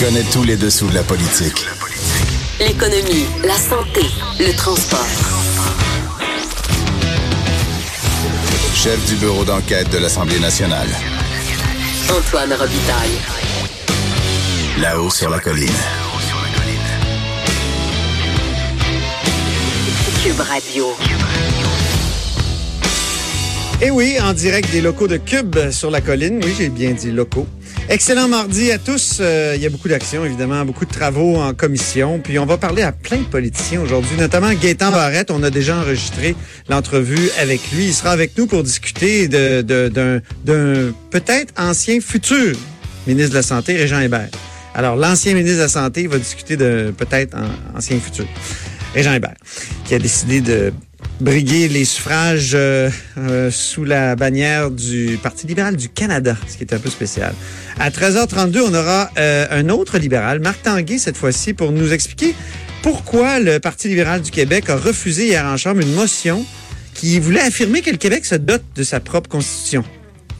connaît tous les dessous de la politique. L'économie, la santé, le transport. Chef du bureau d'enquête de l'Assemblée nationale. Antoine Robitaille. Là-haut sur la colline. Cube Radio. Et Eh oui, en direct des locaux de Cube sur la colline. Oui, j'ai bien dit locaux. Excellent mardi à tous. Euh, il y a beaucoup d'actions, évidemment, beaucoup de travaux en commission. Puis on va parler à plein de politiciens aujourd'hui, notamment Gaétan Barrette. On a déjà enregistré l'entrevue avec lui. Il sera avec nous pour discuter de- de- d'un d'un peut-être ancien futur ministre de la Santé, Régent Hébert. Alors, l'ancien ministre de la Santé va discuter de peut-être ancien futur. Régent Hébert, qui a décidé de briguer les suffrages euh, euh, sous la bannière du Parti libéral du Canada, ce qui est un peu spécial. À 13h32, on aura euh, un autre libéral, Marc Tanguay cette fois-ci, pour nous expliquer pourquoi le Parti libéral du Québec a refusé hier en Chambre une motion qui voulait affirmer que le Québec se dote de sa propre constitution.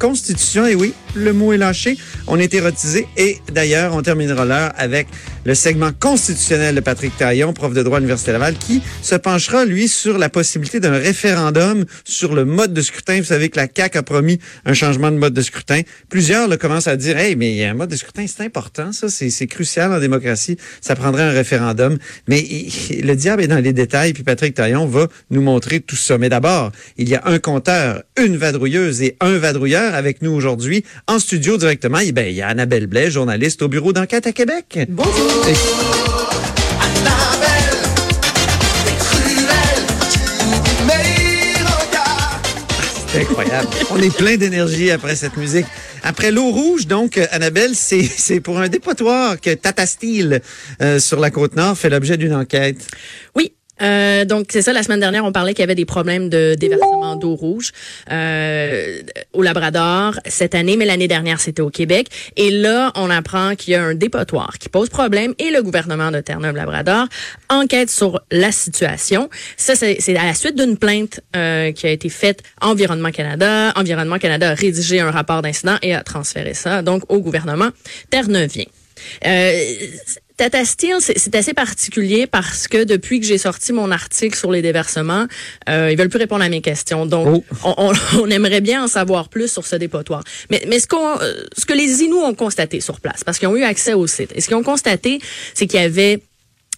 Constitution, et oui, le mot est lâché. On est érotisé. Et d'ailleurs, on terminera l'heure avec le segment constitutionnel de Patrick Taillon, prof de droit à l'Université Laval, qui se penchera, lui, sur la possibilité d'un référendum sur le mode de scrutin. Vous savez que la CAQ a promis un changement de mode de scrutin. Plusieurs là, commencent à dire, hey, mais un mode de scrutin, c'est important, ça, c'est crucial en démocratie. Ça prendrait un référendum. Mais le diable est dans les détails, puis Patrick Taillon va nous montrer tout ça. Mais d'abord, il y a un compteur, une vadrouilleuse et un vadrouilleur avec nous aujourd'hui en studio directement. Ben, il y a Annabelle Blais, journaliste au bureau d'enquête à Québec. Bonjour. C'est incroyable. On est plein d'énergie après cette musique. Après l'eau rouge, donc, Annabelle, c'est c'est pour un dépotoir que Tata Steel euh, sur la Côte-Nord fait l'objet d'une enquête. Oui. Euh, donc c'est ça. La semaine dernière, on parlait qu'il y avait des problèmes de déversement d'eau rouge euh, au Labrador cette année, mais l'année dernière c'était au Québec. Et là, on apprend qu'il y a un dépotoir qui pose problème et le gouvernement de Terre-Neuve-Labrador enquête sur la situation. Ça, c'est à la suite d'une plainte euh, qui a été faite Environnement Canada. Environnement Canada a rédigé un rapport d'incident et a transféré ça donc au gouvernement terre-neuvien. Euh, Tata Steel, c'est assez particulier parce que depuis que j'ai sorti mon article sur les déversements, euh, ils veulent plus répondre à mes questions. Donc, on, on- on aimerait bien en savoir plus sur ce dépotoir. Mais, mais ce, qu'on, euh, ce que les Inuits ont constaté sur place, parce qu'ils ont eu accès au site, et ce qu'ils ont constaté, c'est qu'il y avait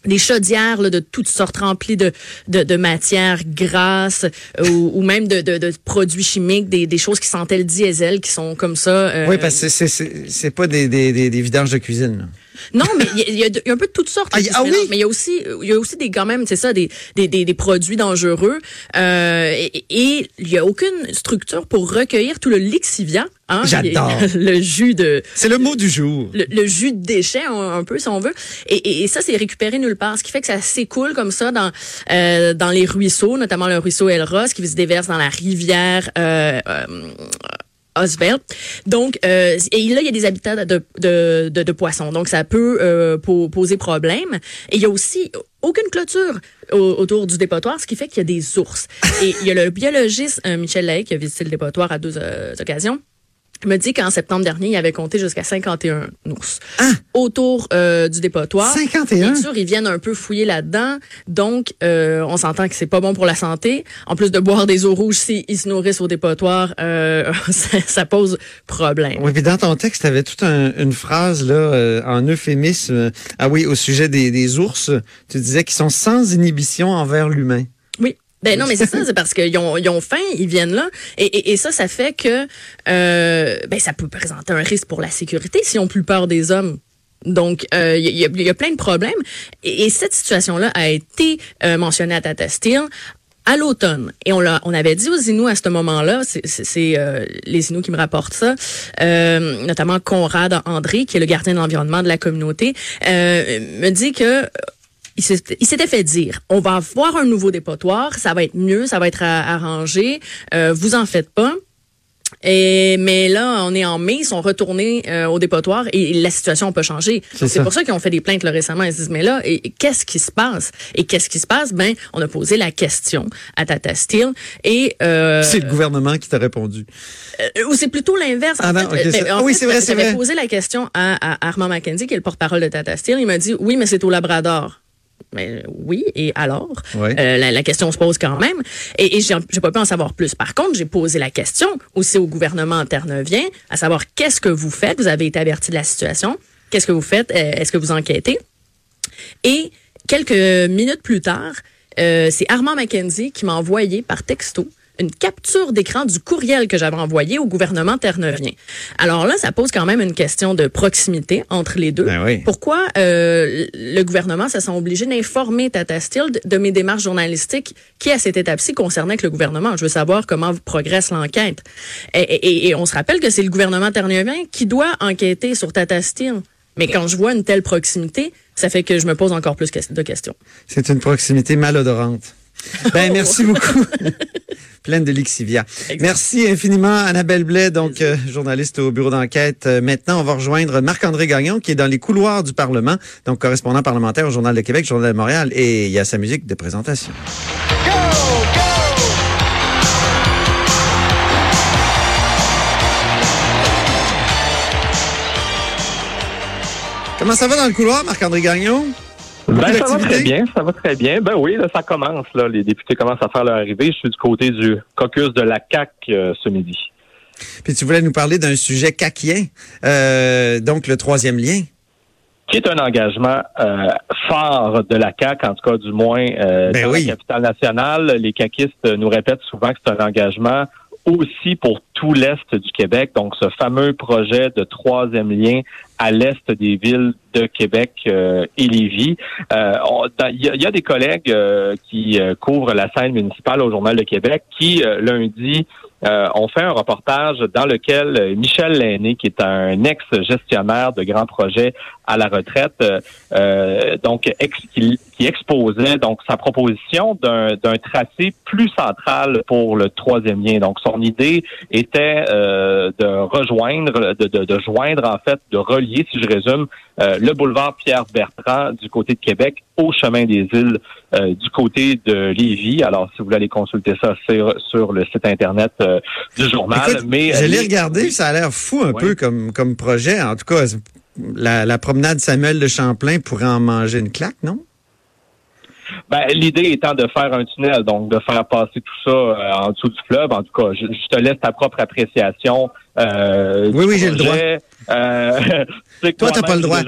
des chaudières là, de toutes sortes remplies de, de, de matières grasses euh, ou, ou même de, de, de produits chimiques, des, des choses qui sentaient le diesel, qui sont comme ça. euh, Oui, parce que c'est- c'est c'est pas des, des, des, des vidanges de cuisine. là. Non, mais il y, y y a un peu de toutes sortes. Ah, qui ah oui? Mais il y a aussi, il y a aussi des quand même, c'est ça, des, des, des, des produits dangereux. Euh, et, il y a aucune structure pour recueillir tout le lixivia. Hein, J'adore. Le jus de C'est le mot du jour. le, le jus de déchets un, un peu si on veut et, et, et ça c'est récupéré nulle part ce qui fait que ça s'écoule comme ça dans euh, dans les ruisseaux notamment le ruisseau Elros qui se déverse dans la rivière euh, euh, Oswald. Donc, euh, et là, il y a des habitats de, de, de, de poissons. Donc, ça peut euh, po- poser problème. Et il y a aussi aucune clôture au- autour du dépotoir, ce qui fait qu'il y a des ours. Et il y a le biologiste euh, Michel Lay qui a visité le dépotoir à deux euh, occasions. Me dit qu'en septembre dernier, il avait compté jusqu'à 51 ours autour euh, du dépotoir. 51? Bien sûr, ils viennent un peu fouiller là-dedans. Donc, euh, on s'entend que c'est pas bon pour la santé. En plus de boire des eaux rouges, s'ils se nourrissent au dépotoir, euh, ça, ça pose problème. Oui, puis dans ton texte, tu avais toute un- une phrase là euh, en euphémisme. Ah oui, au sujet des, des ours, tu disais qu'ils sont sans inhibition envers l'humain. Ben non, mais c'est ça, c'est parce qu'ils ont, ils ont faim, ils viennent là, et, et, et ça, ça fait que euh, ben ça peut présenter un risque pour la sécurité s'ils ont plus peur des hommes. Donc, euh, il y, a, il y a plein de problèmes. Et, et cette situation-là a été euh, mentionnée à Tata Steel. à l'automne. Et on, l'a, on avait dit aux Inuits à ce moment-là, c'est, c'est, c'est, euh, les Inuits qui me rapportent ça, euh, notamment Conrad André, qui est le gardien de l'environnement de la communauté, euh, me dit que il s'était fait dire, on va avoir un nouveau dépotoir, ça va être mieux, ça va être a- arrangé, euh, vous en faites pas. Et, mais là, on est en mai, ils sont retournés euh, au dépotoir et la situation peut changer. C'est pour ça qu'ils ont fait des plaintes là, récemment. Ils se disent, mais là, et, et qu'est-ce qui se passe? Et qu'est-ce qui se passe? Ben, on a posé la question à Tata Steel et... Euh, C'est le gouvernement qui t'a répondu. euh, ou c'est plutôt l'inverse. Ah non, fait. ok, Mais- ça- mais en ah oui, c'est vrai, c'est J'avais vrai. posé la question à, à Armand McKenzie, qui est le porte-parole de Tata Steel. Il m'a dit, oui, mais c'est au Labrador. Mais oui, et alors? Euh, la, la question se pose quand même. Et, et j'ai pas pu en savoir plus. Par contre, j'ai posé la question aussi au gouvernement terre-neuvien, à savoir qu'est-ce que vous faites? Vous avez été averti de la situation. Qu'est-ce que vous faites? Euh, Est-ce que vous enquêtez? Et quelques minutes plus tard, euh, c'est Armand McKenzie qui m'a envoyé par texto une capture d'écran du courriel que j'avais envoyé au gouvernement terre-neuvien. Alors là, ça pose quand même une question de proximité entre les deux. Ben oui. Pourquoi euh, le gouvernement se sent obligé d'informer Tata Steel de, mes démarches journalistiques qui, à cette étape-ci, concernaient que le gouvernement? Je veux savoir comment progresse l'enquête. Et, et- et on se rappelle que c'est le gouvernement terre-neuvien qui doit enquêter sur Tata Steel. Mais quand je vois une telle proximité, ça fait que je me pose encore plus de questions. C'est une proximité malodorante. Ben, merci beaucoup. Pleine de lixivia. Merci infiniment, Annabelle Blais, donc euh, journaliste au bureau d'enquête. Euh, maintenant, on va rejoindre Marc-André Gagnon, qui est dans les couloirs du Parlement, donc correspondant parlementaire au Journal de Québec, Journal de Montréal, et il y a sa musique de présentation. Comment ça va dans le couloir, Marc-André Gagnon? Ben, ça va très bien, ça va très bien. Ben oui, là, ça commence. Là. Les députés commencent à faire leur arrivée. Je suis du côté du caucus de la CAC ce midi. Puis tu voulais nous parler d'un sujet caquien, euh, donc le troisième lien. Qui est un engagement euh, fort de la CAC, en tout cas du moins euh, Ben dans oui. la capitale nationale. Les caquistes nous répètent souvent que c'est un engagement aussi pour tout l'Est du Québec. Donc, ce fameux projet de troisième lien à l'Est des villes de Québec euh, et Lévis. Euh, Il y, a- il y a des collègues euh, qui euh, couvrent la scène municipale au Journal de Québec qui, euh, lundi, euh, ont fait un reportage dans lequel euh, Michel Lainé, qui est un ex-gestionnaire de grands projets à la retraite, euh, euh, donc ex- qui, qui exposait donc sa proposition d'un d'un tracé plus central pour le troisième lien. Donc son idée était euh, de rejoindre, de, de, de joindre en fait, de relier, si je résume, euh, le boulevard Pierre Bertrand du côté de Québec au chemin des îles euh, du côté de Lévis. Alors si vous voulez aller consulter ça, c'est sur le site internet euh, du journal. Écoute, Mais je l'ai les- regardé, ça a l'air fou un peu comme, comme projet. En tout cas, la, la promenade Samuel de Champlain pourrait en manger une claque, non? Ben, l'idée étant de faire un tunnel, donc de faire passer tout ça euh, en dessous du fleuve. En tout cas, je, je te laisse ta propre appréciation. Euh, Oui, oui, j'ai le projet. Euh, Toi, t'as pas le droit.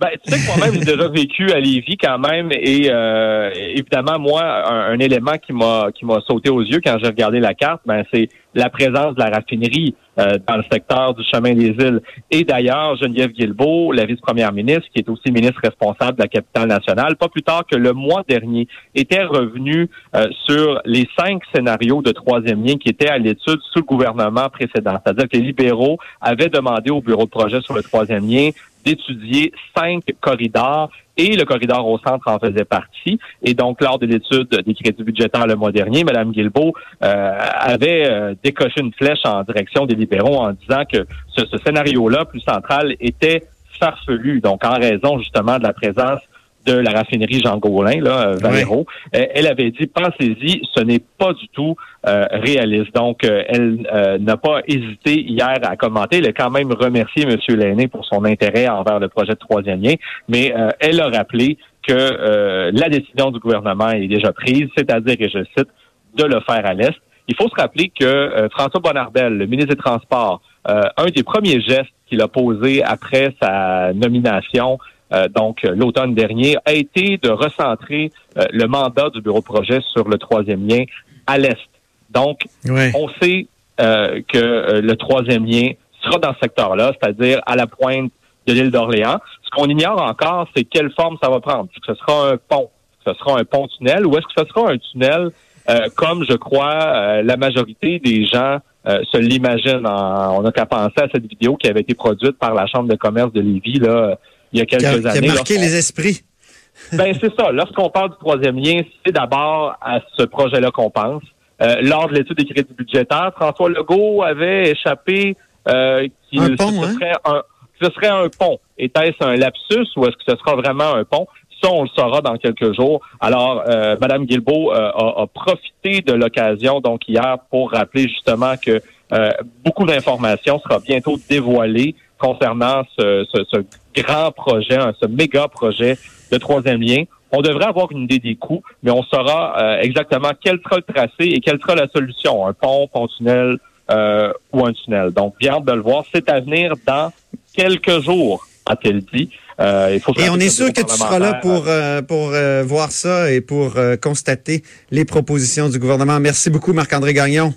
Ben, tu sais que moi-même, j'ai déjà vécu à Lévis quand même, et euh, évidemment, moi, un, un élément qui m'a qui m'a sauté aux yeux quand j'ai regardé la carte, ben c'est la présence de la raffinerie euh, dans le secteur du chemin des îles. Et d'ailleurs, Geneviève Guilbeault, la vice-première ministre, qui est aussi ministre responsable de la capitale nationale, pas plus tard que le mois dernier, était revenue euh, sur les cinq scénarios de troisième lien qui étaient à l'étude sous le gouvernement précédent. C'est-à-dire que les libéraux avaient demandé au bureau de projet sur le troisième lien d'étudier cinq corridors et le corridor au centre en faisait partie. Et donc, lors de l'étude des crédits budgétaires le mois dernier, Mme Guilbeault euh, avait euh, décoché une flèche en direction des libéraux en disant que ce, ce scénario-là, plus central, était farfelu. Donc, en raison justement de la présence de la raffinerie Jean Gaulin, là, euh, Valero, euh, elle avait dit, pensez-y, ce n'est pas du tout euh, réaliste. Donc, euh, elle euh, n'a pas hésité hier à commenter. Elle a quand même remercié M. Lainé pour son intérêt envers le projet de troisième lien, mais euh, elle a rappelé que euh, la décision du gouvernement est déjà prise, c'est-à-dire, et je cite, de le faire à l'Est. Il faut se rappeler que euh, François Bonnardel, le ministre des Transports, euh, un des premiers gestes qu'il a posé après sa nomination, euh, donc l'automne dernier, a été de recentrer euh, le mandat du bureau projet sur le troisième lien à l'Est. Donc, on sait euh, que le troisième lien sera dans ce secteur-là, c'est-à-dire à la pointe de l'île d'Orléans. Ce qu'on ignore encore, c'est quelle forme ça va prendre. Est-ce que ce sera un pont? Est-ce que ce sera un pont-tunnel ou est-ce que ce sera un tunnel comme je crois la majorité des gens euh, se l'imaginent. En- On n'a qu'à penser à cette vidéo qui avait été produite par la Chambre de commerce de Lévis là, il y a quelques Qui a, qui a années. marqué les esprits. ben, c'est ça. Lorsqu'on parle du troisième lien, c'est d'abord à ce projet-là qu'on pense. Euh, lors de l'étude des crédits budgétaires, François Legault avait échappé euh, qu'il Un pont, ce, hein? serait un, ce serait un pont. Était-ce un lapsus ou est-ce que ce sera vraiment un pont? Ça, on le saura dans quelques jours. Alors, euh, Madame Guilbeault euh, a, a profité de l'occasion, donc hier, pour rappeler justement que euh, beaucoup d'informations sera bientôt dévoilées concernant ce, ce- ce grand projet, hein, ce méga projet de troisième lien. On devrait avoir une idée des coûts, mais on saura euh, exactement quel sera le tracé et quelle sera la solution, un pont, pont-tunnel euh, ou un tunnel. Donc, bien hâte de le voir. C'est à venir dans quelques jours, a-t-elle dit. Euh, il faut Et on est sûr que tu seras là pour, euh, pour euh, voir ça et pour euh, constater les propositions du gouvernement. Merci beaucoup, Marc-André Gagnon,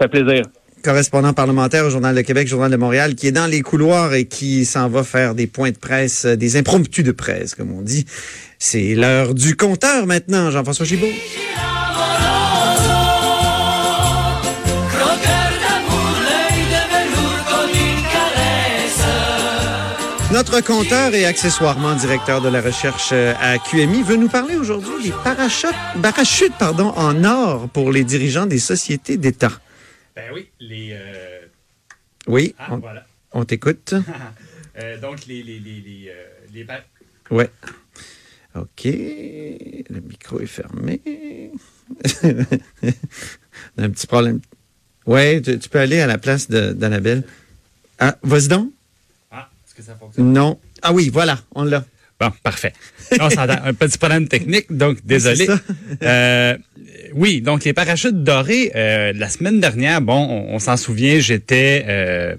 Ça fait plaisir. Correspondant parlementaire au Journal de Québec, Journal de Montréal, qui est dans les couloirs et qui s'en va faire des points de presse, euh, des impromptus de presse, comme on dit. C'est l'heure du compteur maintenant, Jean-François Gibault. Notre compteur et accessoirement directeur de la recherche euh, à QMI veut nous parler aujourd'hui des parachutes, parachutes pardon, en or pour les dirigeants des sociétés d'État. Ben oui, les. euh, Oui, Ah, on, voilà. on t'écoute. Euh, donc, les. les, les, les, euh, les Ouais. OK. Le micro est fermé. On a un petit problème. Ouais, tu, tu peux aller à la place de- d'Annabelle. Ah, vas-y donc. Ah, est-ce que ça fonctionne? Non. Ah oui, voilà, on l'a. Bon, parfait. On s'entend. Un petit problème technique, donc désolé. Oui, donc les parachutes dorés, euh, la semaine dernière, bon, on, on s'en souvient, j'étais euh,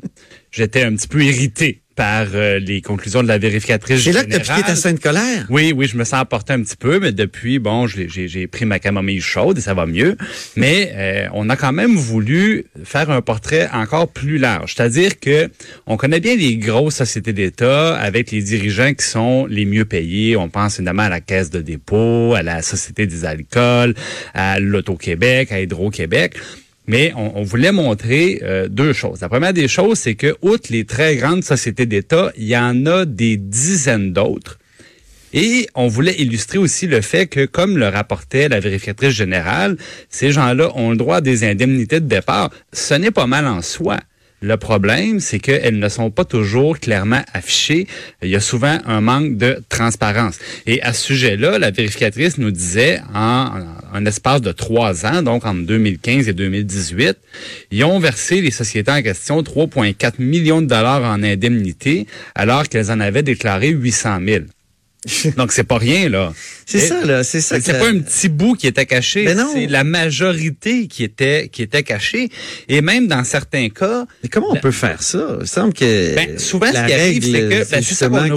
j'étais un petit peu irrité par euh, les conclusions de la vérificatrice C'est là que tu piqué ta sainte colère. Oui, oui, je me sens emporté un petit peu, mais depuis, bon, j'ai pris ma camomille chaude et ça va mieux. Mais euh, on a quand même voulu faire un portrait encore plus large. C'est-à-dire que on connaît bien les grosses sociétés d'État avec les dirigeants qui sont les mieux payés. On pense évidemment à la Caisse de dépôt, à la Société des alcools, à l'Auto-Québec, à Hydro-Québec. Mais on, voulait montrer euh, deux choses. La première des choses, c'est que, outre les très grandes sociétés d'État, il y en a des dizaines d'autres. Et on voulait illustrer aussi le fait que, comme le rapportait la vérificatrice générale, ces gens-là ont le droit à des indemnités de départ. Ce n'est pas mal en soi. Le problème, c'est qu'elles ne sont pas toujours clairement affichées. Il y a souvent un manque de transparence. Et à ce sujet-là, la vérificatrice nous disait, en, un espace de trois ans, donc entre 2015 et 2018, ils ont versé les sociétés en question 3,4 millions de dollars en indemnités, alors qu'elles en avaient déclaré 800 000. Donc, c'est pas rien, là. C'est ça, là. C'est ça. c'est pas un petit bout qui était caché, c'est la majorité qui était qui était cachée. Et même dans certains cas, Mais comment on peut faire ça? Il semble que Ben, souvent, la ce qui arrive, c'est que- ben, qu'on justement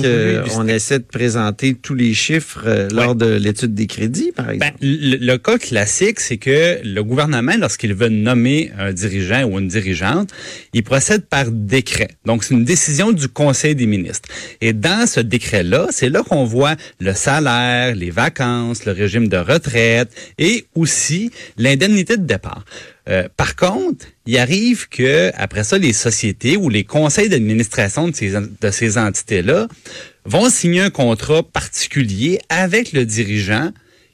qu'on essaie de présenter tous les chiffres euh, lors de l'étude des crédits, par ben, exemple. le, le cas classique, c'est que le gouvernement, lorsqu'il veut nommer un dirigeant ou une dirigeante, il procède par décret. Donc, c'est une décision du Conseil des ministres. Et dans ce décret-là, c'est là qu'on voit le salaire, les vacances, le régime de retraite et aussi l'indemnité de départ. Euh, par contre, il arrive que après ça, les sociétés ou les conseils d'administration de ces, de ces entités-là vont signer un contrat particulier avec le dirigeant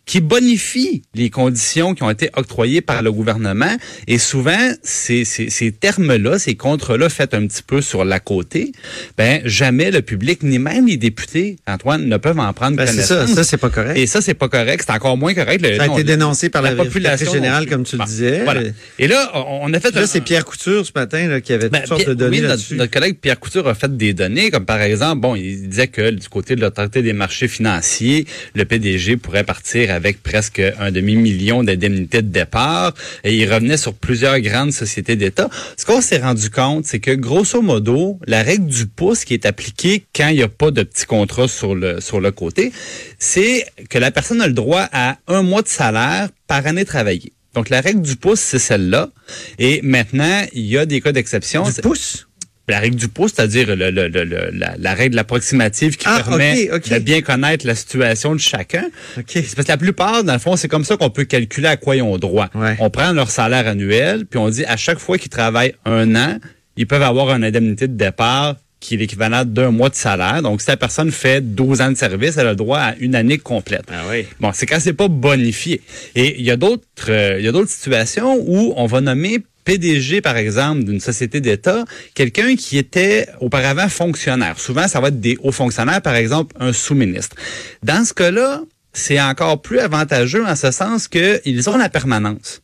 qui bonifie les conditions qui ont été octroyées par le gouvernement. Et souvent, ces, ces, ces termes-là, ces contrats-là faits un petit peu sur la côté, ben jamais le public, ni même les députés, Antoine, ne peuvent en prendre Ben, connaissance. ça, ça c'est pas correct. Et ça, c'est pas correct. C'est encore moins correct. Le- Ça a non, été dénoncé par la, vérificatrice non générale, comme tu le disais. Voilà. Et là, on a fait Là, c'est Pierre Couture ce matin là, qui avait ben, toutes sortes Pierre- de données oui, notre, collègue Pierre Couture a fait des données, comme par exemple, bon, il disait que du côté de l'autorité des marchés financiers, le PDG pourrait partir avec presque un demi-million d'indemnités de départ, et il revenait sur plusieurs grandes sociétés d'État. Ce qu'on s'est rendu compte, c'est que grosso modo, la règle du pouce qui est appliquée quand il n'y a pas de petit contrat sur le côté, c'est que la personne a le droit à un mois de salaire par année travaillée. Donc la règle du pouce, c'est celle-là. Et maintenant, il y a des cas d'exception. Du pouce? La règle du pot, c'est-à-dire le, le- le- le- la, la règle approximative qui Ah, permet de bien connaître la situation de chacun. OK. C'est parce que la plupart, dans le fond, c'est comme ça qu'on peut calculer à quoi ils ont droit. Ouais. On prend leur salaire annuel, puis on dit à chaque fois qu'ils travaillent un an, ils peuvent avoir une indemnité de départ qui est l'équivalent d'un mois de salaire. Donc, si la personne fait 12 ans de service, elle a le droit à une année complète. Ah oui. Bon, c'est quand c'est pas bonifié. Et il y a d'autres, euh, il y a d'autres situations où on va nommer PDG, par exemple, d'une société d'État, quelqu'un qui était auparavant fonctionnaire. Souvent, ça va être des hauts fonctionnaires, par exemple, un sous-ministre. Dans ce cas-là, c'est encore plus avantageux en ce sens qu'ils ont la permanence.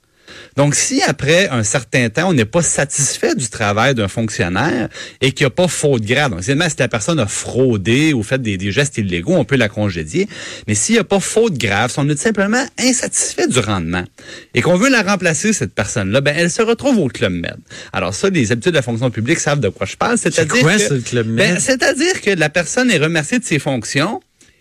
Donc, si après un certain temps, on n'est pas satisfait du travail d'un fonctionnaire et qu'il n'y a pas faute grave, donc si la personne a fraudé ou fait des, des gestes illégaux, on peut la congédier. Mais s'il n'y a pas faute grave, si on est simplement insatisfait du rendement et qu'on veut la remplacer, cette personne-là, ben, elle se retrouve au Club Med. Alors ça, les habitudes de la fonction publique savent de quoi je parle. C'est-à-dire que-? Ben, c'est-à-dire que la personne est remerciée de ses fonctions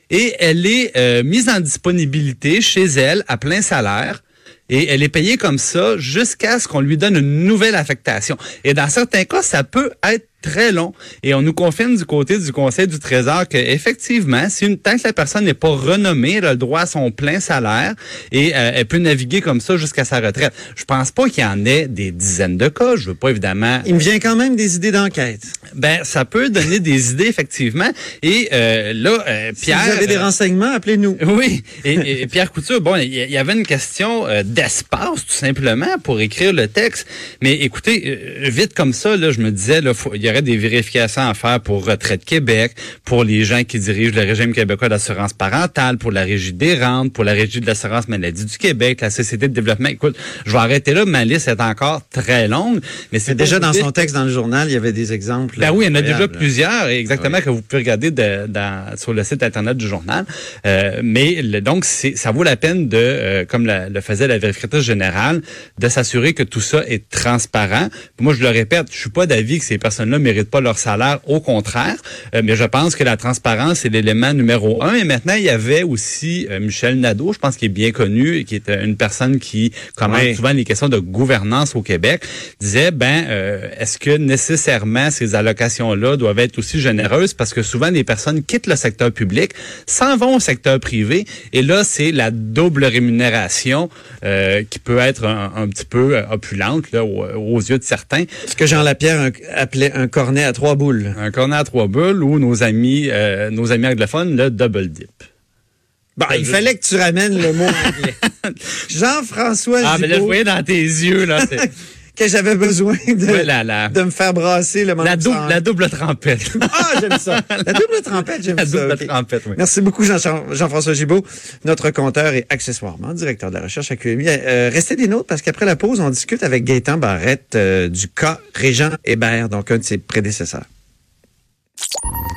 et elle est euh, mise en disponibilité chez elle à plein salaire. Et elle est payée comme ça jusqu'à ce qu'on lui donne une nouvelle affectation. Et dans certains cas, ça peut être très long. Et on nous confirme du côté du Conseil du Trésor que effectivement, si une tant que la personne n'est pas renommée, elle a le droit à son plein salaire et euh, elle peut naviguer comme ça jusqu'à sa retraite. Je pense pas qu'il y en ait des dizaines de cas. Je veux pas évidemment Il me vient quand même des idées d'enquête. ben, ça peut donner des idées, effectivement. Et euh, là, euh, Si Pierre... vous avez des euh, renseignements, appelez-nous. oui, et, et Pierre Couture, bon, il y, y avait une question d'espace, tout simplement, pour écrire le texte. Mais écoutez, vite comme ça, là, je me disais, là, faut- il y aurait des vérifications à faire pour Retraite Québec, pour les gens qui dirigent le régime québécois d'assurance parentale, pour la Régie des rentes, pour la Régie de l'assurance maladie du Québec, la Société de développement. Écoute, je vais arrêter là, ma liste est encore très longue. Mais c'est déjà dans son texte dans le journal, il y avait des exemples. ben oui, il y en a déjà plusieurs, exactement, que vous pouvez regarder de- dans- sur le site internet du journal. Euh, mais le- donc, ça vaut la peine de, euh, comme la- le faisait la vérificatrice générale, de s'assurer que tout ça est transparent. Moi, je le répète, je suis pas d'avis que ces personnes-là méritent pas leur salaire, au contraire. Euh, mais je pense que la transparence est l'élément numéro un. Et maintenant, il y avait aussi euh, Michel Nadeau, je pense qu'il est bien connu, et qui est euh, une personne qui commente Oui. souvent les questions de gouvernance au Québec, disait ben euh, est-ce que nécessairement ces allocations-là doivent être aussi généreuses? Parce que souvent les personnes quittent le secteur public, s'en vont au secteur privé et là c'est la double rémunération euh, qui peut être un, un petit peu euh, opulente là, aux, aux yeux de certains. Ce que Jean Lapierre appelait un cornet à trois boules. Un cornet à trois bulles ou nos amis euh, nos amis anglophones le double dip. Bon, il fallait que tu ramènes le mot anglais. Jean-François Ah mais là je voyais dans tes yeux là, que j'avais besoin de, la, la, de me faire brasser le la, double, sans- la double trompette. Ah, j'aime ça. La double trompette, j'aime La ça. double ok. trompette, oui. Merci beaucoup, Jean- Jean-François Gibault, notre compteur et accessoirement directeur de la recherche à QMI. Euh, restez des nôtres parce qu'après la pause, on discute avec Gaëtan Barrette euh, du cas Régent Hébert, donc un de ses prédécesseurs.